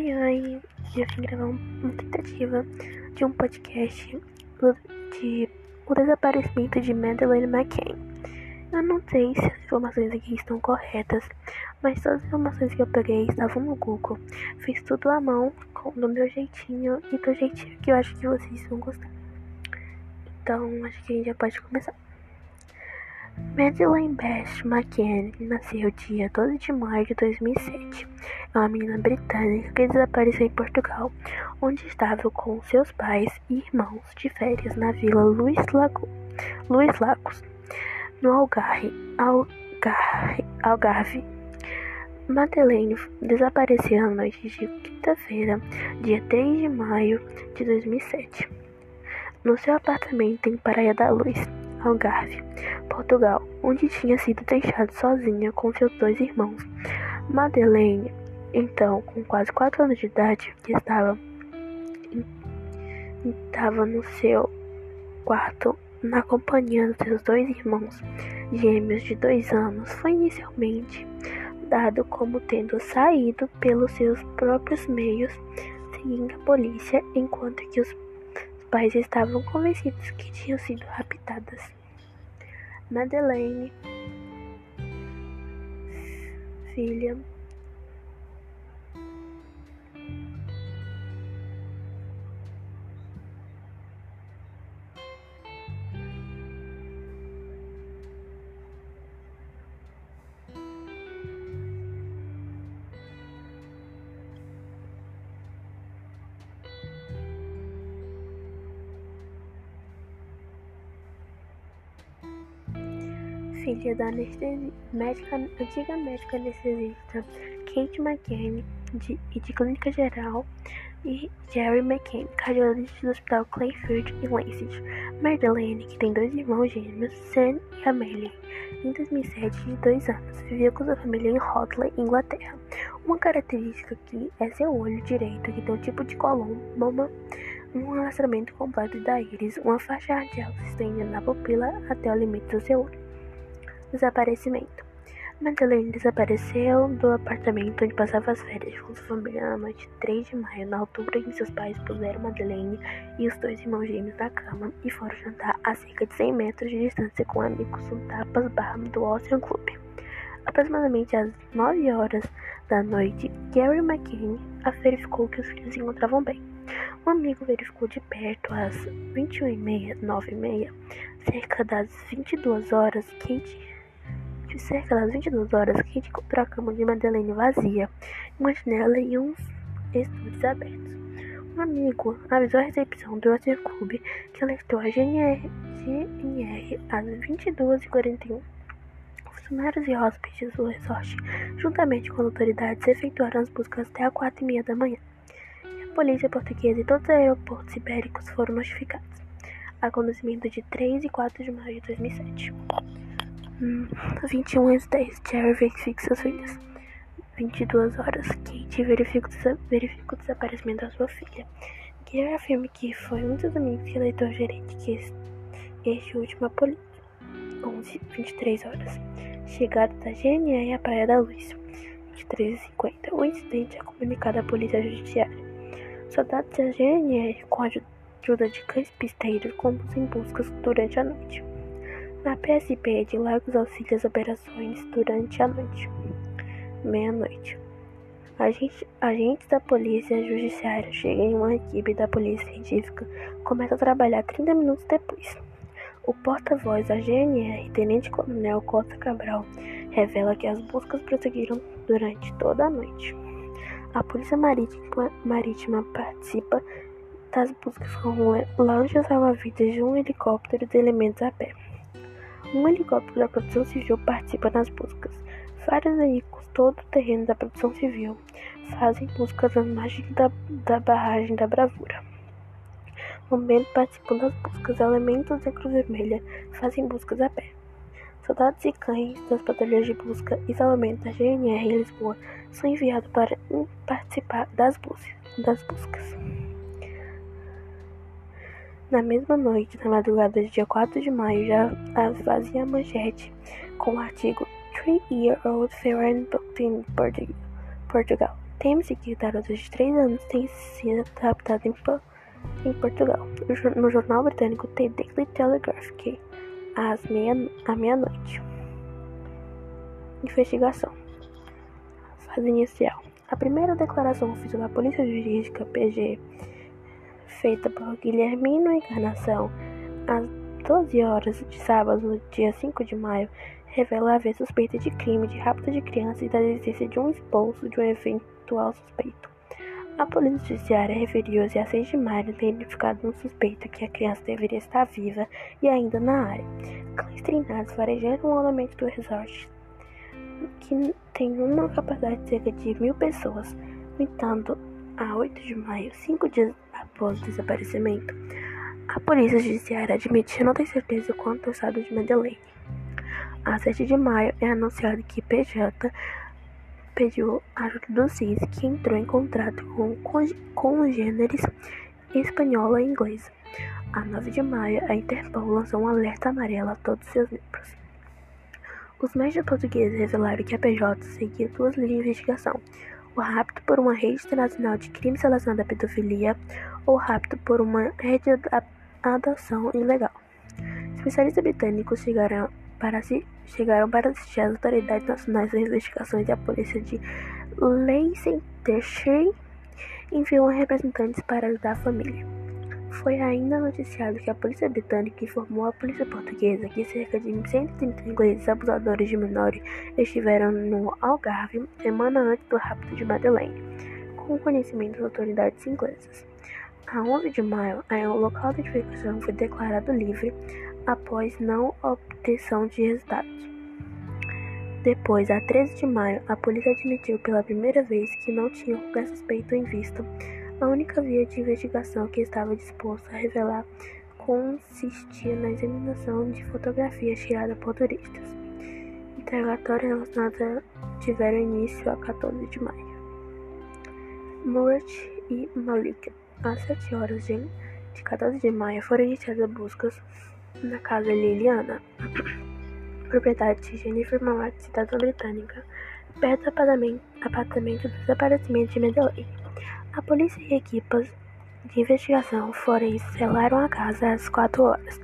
Oi, oi! Eu vim gravar uma tentativa de um podcast de o desaparecimento de Madeleine McCann. Eu não sei se as informações aqui estão corretas, mas todas as informações que eu peguei estavam no Google. Fiz tudo à mão, do meu jeitinho e do jeitinho que eu acho que vocês vão gostar. Então, acho que a gente já pode começar. Madeleine Beth McCann nasceu dia 12 de maio de 2007. É uma menina britânica que desapareceu em Portugal, onde estava com seus pais e irmãos de férias na vila Luís, Lago, Luís Lagos, no Algarve. Algarve, Algarve. Madeleine desapareceu na noite de quinta-feira, dia 3 de maio de 2007, no seu apartamento em Praia da Luz. Algarve, Portugal, onde tinha sido deixada sozinha com seus dois irmãos. Madeleine, então com quase quatro anos de idade, que estava, estava no seu quarto na companhia dos seus dois irmãos gêmeos de dois anos, foi inicialmente dado como tendo saído pelos seus próprios meios, seguindo a polícia, enquanto que os pais estavam convencidos que tinham sido raptadas. Madeleine, filha filha da médica, antiga médica anestesista Kate McCann de, e de clínica geral e Jerry McCann, cardiologista do Hospital Clayfield em Lancet. Madeleine, que tem dois irmãos gêmeos, Sam e Amelie, em 2007, de dois anos, vivia com sua família em Hotley, Inglaterra. Uma característica aqui é seu olho direito, que tem um tipo de coloma, um alastramento completo da íris, uma faixa radial se estendendo na pupila até o limite do seu olho. Desaparecimento. Madeleine desapareceu do apartamento onde passava as férias com sua família na noite de 3 de maio, na altura em que seus pais puseram Madeleine e os dois irmãos gêmeos na cama e foram jantar a cerca de 100 metros de distância com amigos no Tapas Bar do Ocean Club. Aproximadamente às 9 horas da noite, Gary McKinney verificou que os filhos se encontravam bem. Um amigo verificou de perto às 21h30, 9h30, cerca das 22 horas, Kate de cerca das 22 horas, Kate encontrou a cama de Madeleine vazia, uma janela e uns estúdios abertos. Um amigo avisou a recepção do Hotel Club que alertou a GNR, GNR às 22h41. Funcionários e hóspedes do resort, juntamente com as autoridades, efetuaram as buscas até às 4h30 da manhã. A polícia portuguesa e todos os aeroportos ibéricos foram notificados. Acontecimento de 3 e 4 de maio de 2007. 21 às 10, Jerry verifica seus filhos. 22 horas, Kate verifica, o desaparecimento da sua filha. Gary afirma que foi um dos amigos que alertou gerente que este último a polícia. 11 23 horas. Chegada da GNR à Praia da Luz. 23h50. O incidente é comunicado à polícia judiciária. Soldados da GNR, com a ajuda de cães pisteiros, conduzem buscas durante a noite. A PSP de Lagos auxilia as operações durante a noite. Meia-noite. Agentes, da Polícia Judiciária chegam em uma equipe da Polícia Científica começa a trabalhar 30 minutos depois. O porta-voz da GNR, Tenente Coronel Costa Cabral, revela que as buscas prosseguiram durante toda a noite. A Polícia Marítima, Marítima participa das buscas com lanchas salva-vidas de um helicóptero de elementos a pé. Um helicóptero da Proteção Civil participa das buscas. Vários veículos, todo o terreno da Proteção Civil, fazem buscas às margens da, da barragem da Bravura. Bombeiros participam das buscas. Elementos da Cruz Vermelha fazem buscas a pé. Soldados e cães das patrulhas de busca e salvamento da GNR em Lisboa são enviados para participar das buscas. Na mesma noite, na madrugada do dia 4 de maio, já fazia manchete com o artigo Three-Year-Old Booked in Portugal. Teme-se que garotas de 3 anos tenham sido raptadas em, em, Portugal. No jornal britânico The Daily Telegraph, que às meia, à meia-noite. Investigação. Fase inicial. A primeira declaração oficial da Polícia Jurídica PG, feita por Guilhermino Encarnação, às 12 horas de sábado, dia 5 de maio, revela haver suspeita de crime de rapto de criança e da existência de um expulso de um eventual suspeito. A Polícia Judiciária referiu-se a 6 de maio ter identificado um suspeito que a criança deveria estar viva e ainda na área. Cães treinados farejaram o elemento do resort, que tem uma capacidade de cerca de mil pessoas. No entanto, a 8 de maio, cinco dias após o desaparecimento, a Polícia Judiciária admitiu não ter certeza quanto ao estado de Madeleine. A 7 de maio é anunciado que PJ pediu ajuda do CIS, que entrou em contrato com congêneres espanhola e inglesa. A 9 de maio, a Interpol lançou um alerta amarelo a todos seus membros. Os médios portugueses revelaram que a PJ seguia duas linhas de investigação: o rapto por uma rede internacional de crimes relacionados à pedofilia ou o rapto por uma rede de adoção ilegal. Especialistas britânicos chegaram para, si, chegaram para assistir às autoridades nacionais das investigações e a polícia de Leicestershire enviou representantes para ajudar a família. Foi ainda noticiado que a polícia britânica informou a polícia portuguesa que cerca de 130 ingleses abusadores de menores estiveram no Algarve semana antes do rapto de Madeleine, com conhecimento das autoridades inglesas. A 11 de maio, o local de investigação foi declarado livre após não obtenção de resultados. Depois, a 13 de maio, a polícia admitiu pela primeira vez que não tinha qualquer suspeito em vista. A única via de investigação que estava disposta a revelar consistia na examinação de fotografias tiradas por turistas. Interrogatórios relacionados tiveram início a 14 de maio. Murat e Malik, às 7 horas de, de 14 de maio, foram iniciadas buscas na casa Liliana, propriedade de Jennifer Mowat, cidadã britânica, perto do apartamento do desaparecimento de Madeleine. A polícia e equipas de investigação foram e selaram a casa às 4 horas.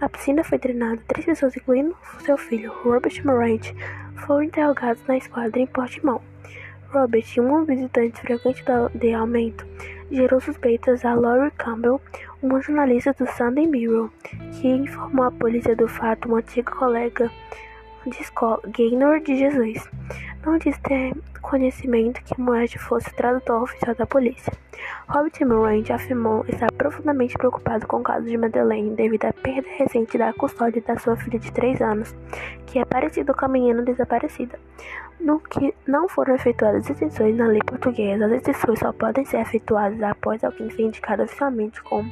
A piscina foi treinada, três pessoas, incluindo seu filho, Robert Morant, foram interrogados na esquadra em Portimão. Robert, um visitante frequente de aumento, gerou suspeitas a Laurie Campbell, uma jornalista do Sunday Mirror, que informou a polícia do fato um antigo colega de escola, Gaynor de Jesus. Não disse ter conhecimento que Moed fosse tradutor oficial da polícia. Robert Morant afirmou estar profundamente preocupado com o caso de Madeleine devido à perda recente da custódia da sua filha de 3 anos, que é parecida com a menina desaparecida. No que não foram efetuadas extensões na lei portuguesa, as extensões só podem ser efetuadas após alguém ser indicado oficialmente como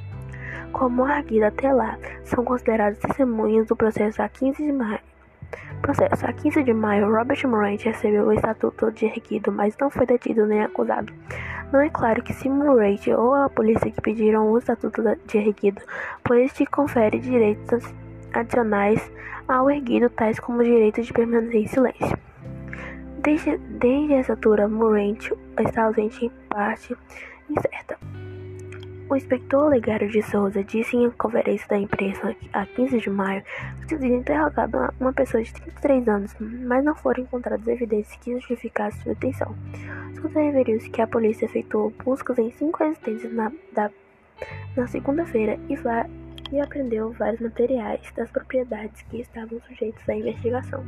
como arguido até lá, são consideradas testemunhas do processo a 15 de maio. Processo. A 15 de maio, Robert Morant recebeu o estatuto de erguido, mas não foi detido nem acusado. Não é claro que se Morant ou a polícia que pediram o estatuto de erguido, pois este confere direitos adicionais ao erguido, tais como o direito de permanecer em silêncio. Desde, desde essa altura, Morant está ausente em parte incerta. O inspetor Olegário de Souza disse em conferência da imprensa a 15 de maio que tinha interrogado uma pessoa de 33 anos, mas não foram encontradas evidências que justificassem sua detenção. Souza referiu-se que a polícia efetuou buscas em cinco residências na, na segunda-feira e, e apreendeu vários materiais das propriedades que estavam sujeitos à investigação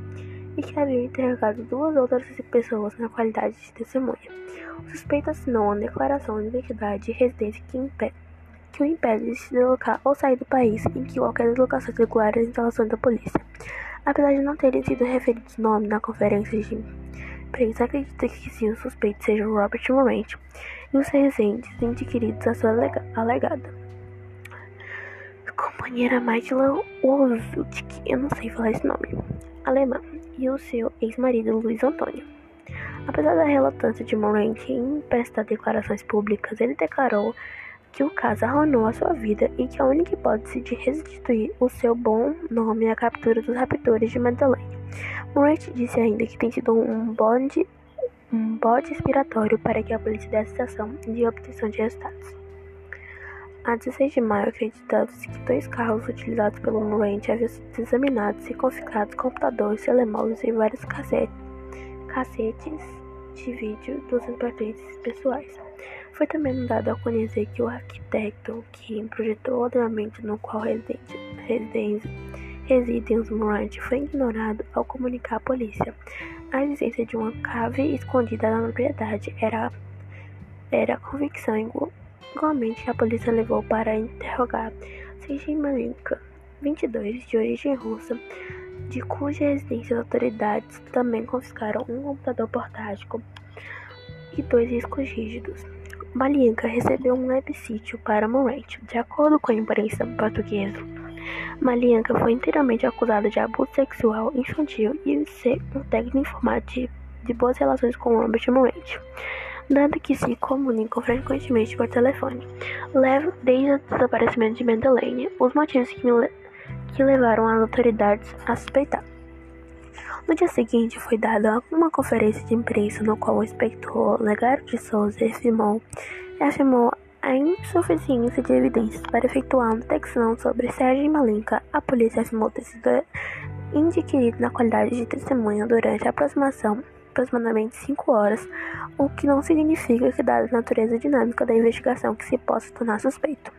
e que haviam interrogado duas outras pessoas na qualidade de testemunha. O suspeito assinou uma declaração de identidade e residência que, que o impede de se deslocar ou sair do país em que qualquer deslocação regular as instalações da polícia. Apesar de não terem sido referidos nomes na conferência de imprensa, acredita que sim, o suspeito seja Robert Morant e os residentes adquiridos a sua alegada companheira Maitla Wolfwick, eu não sei falar esse nome, alemã, e o seu ex-marido Luiz Antônio. Apesar da relutância de Morant em prestar declarações públicas, ele declarou que o caso arruinou a sua vida e que a única hipótese de restituir o seu bom nome é a captura dos raptores de Madeleine. Morant disse ainda que tem sido um bonde um bode expiratório para que a polícia desse ação de obtenção de resultados. A 16 de maio, acreditava-se que dois carros utilizados pelo Morente haviam sido examinados e confiscados computadores, telemóveis e vários cassetes, cassetes de vídeo dos pertences pessoais. Foi também dado a conhecer que o arquiteto que projetou o ordenamento no qual residem os Morant foi ignorado ao comunicar à polícia a existência de uma cave escondida na propriedade. Era, era convicção igualmente a polícia levou para interrogar Sergei Malinka, 22, de origem russa, de cuja residência as autoridades também confiscaram um computador portátil e dois riscos rígidos. Malinka recebeu um websítio para Morant, de acordo com a imprensa portuguesa. Malianka foi inteiramente acusada de abuso sexual infantil e ser um técnico informático de, boas relações com Robert Morant, dado que se comunicam frequentemente por telefone. Leva desde o desaparecimento de Madeleine os motivos que, le que levaram as autoridades a suspeitar. No dia seguinte, foi dada uma conferência de imprensa no qual o inspetor Legário de Souza afirmou, afirmou a insuficiência de evidências para efetuar uma detecção sobre Sérgio Malinka, a polícia afirmou ter sido inquirido na qualidade de testemunha durante a aproximação aproximadamente 5 horas, o que não significa que, dada a natureza dinâmica da investigação, que se possa tornar suspeito.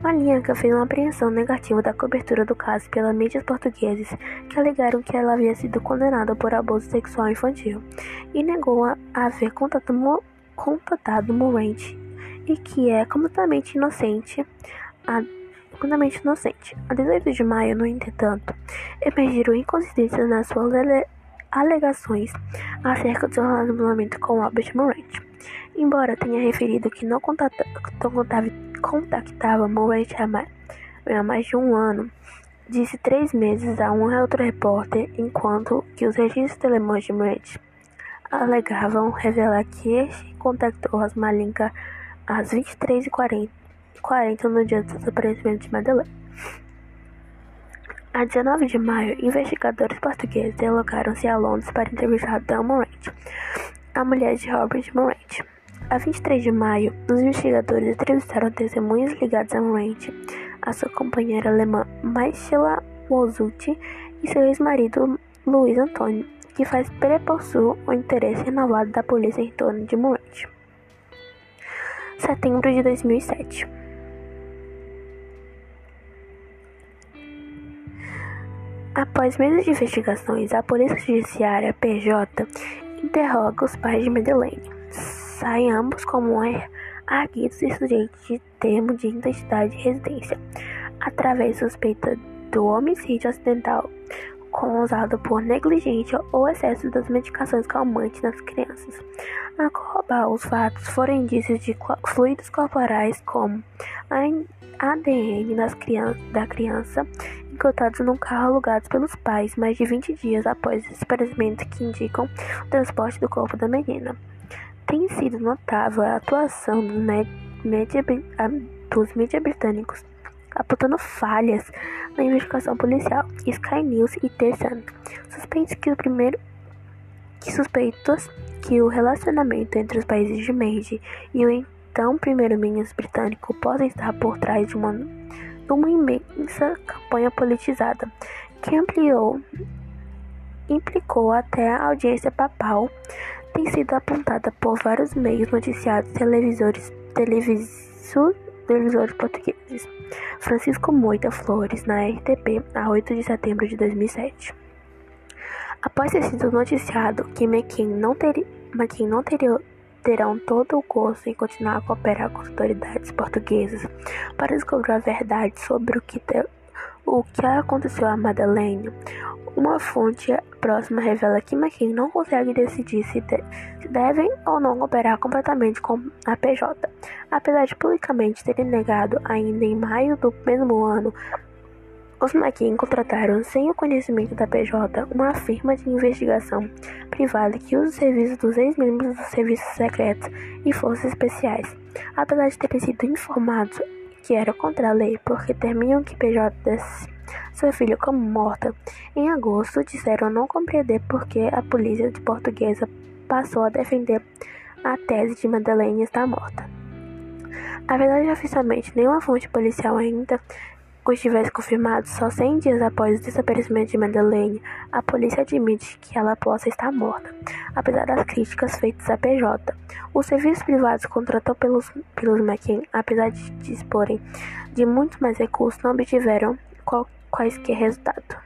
Malinka fez uma apreensão negativa da cobertura do caso pelas mídias portuguesas, que alegaram que ela havia sido condenada por abuso sexual infantil, e negou a haver contatado, Morente e que é completamente inocente. A, inocente. A 18 de maio, no entretanto, emergiram inconsistências nas suas alegações acerca do seu relacionamento com Robert Morant. Embora tenha referido que não contactava, Morant há mais, de um ano, disse três meses a um outro repórter, enquanto que os registros telemóveis de Morant alegavam revelar que este contactou as Malinka às 23h40 no dia do desaparecimento de Madeleine. A 19 de maio, investigadores portugueses deslocaram-se a Londres para entrevistar Dan Morant, a mulher de Robert Morant. A 23 de maio, os investigadores entrevistaram testemunhas ligadas a Morant, a sua companheira alemã Marcela Mozuti e seu ex-marido Luiz Antônio, que faz prepossur o interesse renovado da polícia em torno de Morant setembro de 2007. Após meses de investigações, a Polícia Judiciária PJ interroga os pais de Madeleine. Saem ambos como arguidos e sujeitos de termo de identidade e residência, através suspeita do homicídio acidental causado por negligência ou excesso das medicações calmantes nas crianças. A corroborar os fatos foram indícios de fluidos corporais como ADN criança, da criança encontrados num carro alugado pelos pais mais de 20 dias após o experimento que indicam o transporte do corpo da menina. Tem sido notável a atuação dos mídia, dos mídia britânicos apontando falhas na investigação policial. Sky News e The Sun suspeitos que o primeiro que suspeitos que o relacionamento entre os países de Meiji e o então primeiro-ministro britânico possa estar por trás de uma, uma imensa campanha politizada que ampliou implicou até a audiência papal tem sido apontada por vários meios noticiados televisores televisores televisores portugueses. Francisco Moita Flores, na RTP, a 8 de setembro de 2007. Após ter sido noticiado que McKean não, ter, McKean não teria, terão todo o gosto em continuar a cooperar com as autoridades portuguesas para descobrir a verdade sobre o que, te, o que aconteceu a Madeleine, uma fonte próxima revela que McKean não consegue decidir se, de, se devem ou não cooperar completamente com a PJ, apesar de publicamente terem negado ainda em maio do mesmo ano. Os McKean contrataram, sem o conhecimento da PJ, uma firma de investigação privada que usa os serviços dos ex-membros dos serviços secretos e forças especiais. Apesar de terem sido informados que era contra a lei porque temiam que PJ desse seu filho como morta. Em agosto, disseram não compreender porque a polícia portuguesa passou a defender a tese de Madeleine estar morta. Apesar de oficialmente nenhuma fonte policial ainda o tivesse confirmado, só 100 dias após o desaparecimento de Madeleine, a polícia admite que ela possa estar morta, apesar das críticas feitas à PJ. Os serviços privados contratados pelos, pelos McCain, apesar de disporem de muito mais recursos, não obtiveram qual, quaisquer resultado.